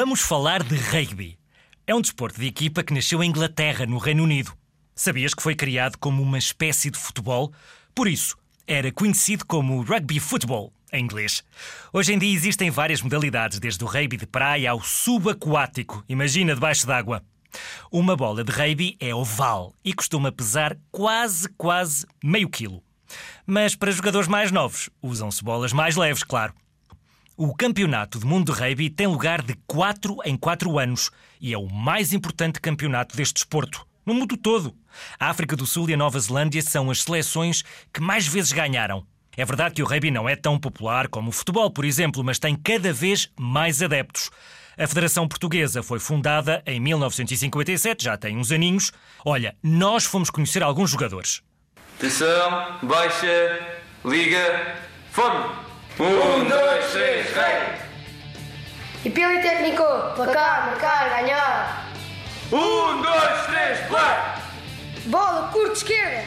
Vamos falar de rugby. É um desporto de equipa que nasceu em Inglaterra, no Reino Unido. Sabias que foi criado como uma espécie de futebol? Por isso, era conhecido como rugby football, em inglês. Hoje em dia existem várias modalidades, desde o rugby de praia ao subaquático. Imagina debaixo d'água. Uma bola de rugby é oval e costuma pesar quase, quase meio quilo. Mas para jogadores mais novos, usam-se bolas mais leves, claro. O Campeonato do Mundo de Rugby tem lugar de 4 em 4 anos e é o mais importante campeonato deste desporto, no mundo todo. A África do Sul e a Nova Zelândia são as seleções que mais vezes ganharam. É verdade que o rugby não é tão popular como o futebol, por exemplo, mas tem cada vez mais adeptos. A Federação Portuguesa foi fundada em 1957, já tem uns aninhos. Olha, nós fomos conhecer alguns jogadores. Atenção, baixa, liga, forma! Um, dois, três! E Pili técnico, placar, marcar, ganhar. Um, dois, três, play! Bola, curto, esquerda.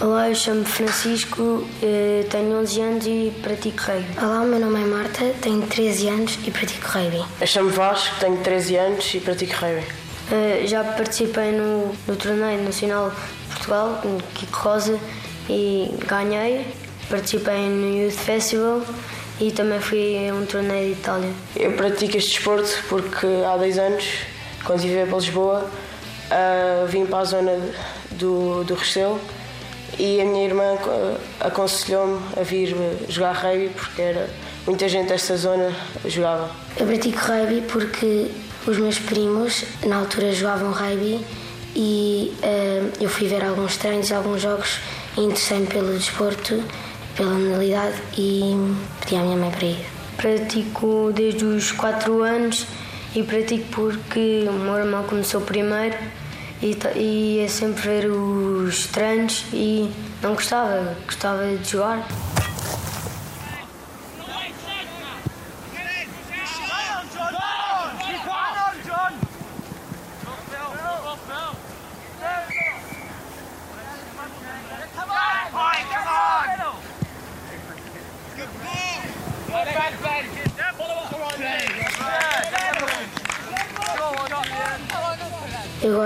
Olá, eu chamo-me Francisco, eh, tenho 11 anos e pratico rugby. Olá, o meu nome é Marta, tenho 13 anos e pratico rugby. Eu chamo Vasco, tenho 13 anos e pratico rugby. Eh, Já participei no, no torneio nacional de Portugal, no Kiko Rosa, e ganhei. Participei no Youth Festival e também fui a um torneio de Itália. Eu pratico este desporto porque há 10 anos, quando estive para Lisboa, ah, vim para a zona do, do Restelo e a minha irmã ah, aconselhou-me a vir jogar rugby porque era muita gente desta zona jogava. Eu pratico rugby porque os meus primos na altura jogavam rugby e eh, eu fui ver alguns treinos e alguns jogos e interessei-me pelo desporto, pela modalidade e pedi à minha mãe para ir. Pratico desde os 4 anos e pratico porque o meu irmão começou primeiro e, e ia sempre ver os treinos e não gostava, gostava de jogar.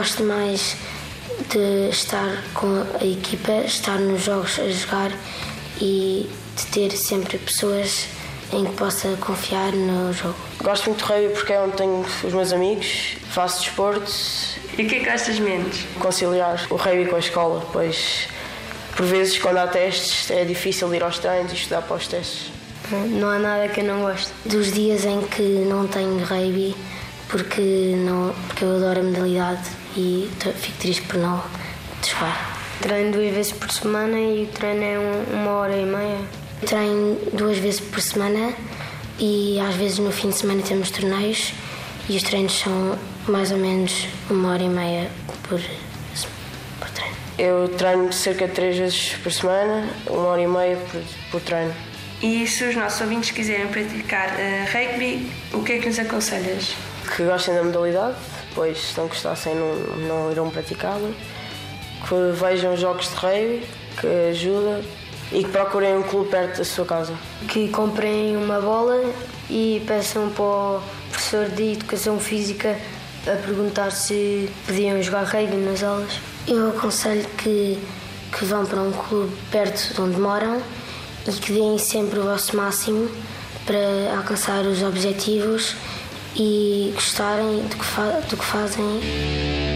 Gosto mais de estar com a equipa, estar nos jogos a jogar e de ter sempre pessoas em que possa confiar no jogo. Gosto muito de rugby porque é onde tenho os meus amigos, faço desporto, E o que é que gostas menos? conciliar o rugby com a escola, pois por vezes quando há testes é difícil ir aos treinos e estudar para os testes. Não há nada que eu não gosto. Dos dias em que não tenho rugby, porque, não, porque eu adoro a modalidade e fico triste por não jogar. Treino duas vezes por semana e o treino é um- uma hora e meia. Treino duas vezes por semana e às vezes no fim de semana temos torneios e os treinos são mais ou menos uma hora e meia por, por treino. Eu treino cerca de três vezes por semana, uma hora e meia por, por treino. E se os nossos ouvintes quiserem praticar eh, rugby, o que é que nos aconselhas? Que gostem da modalidade, pois se não gostassem não, não irão praticá-la. Que vejam jogos de rugby, que ajuda e que procurem um clube perto da sua casa. que comprem uma bola e peçam para o professor de Educação Física a perguntar se podiam jogar rugby nas aulas. Eu aconselho que, que vão para um clube perto de onde moram e que deem sempre o vosso máximo para alcançar os objetivos e gostarem do que, do que fazem.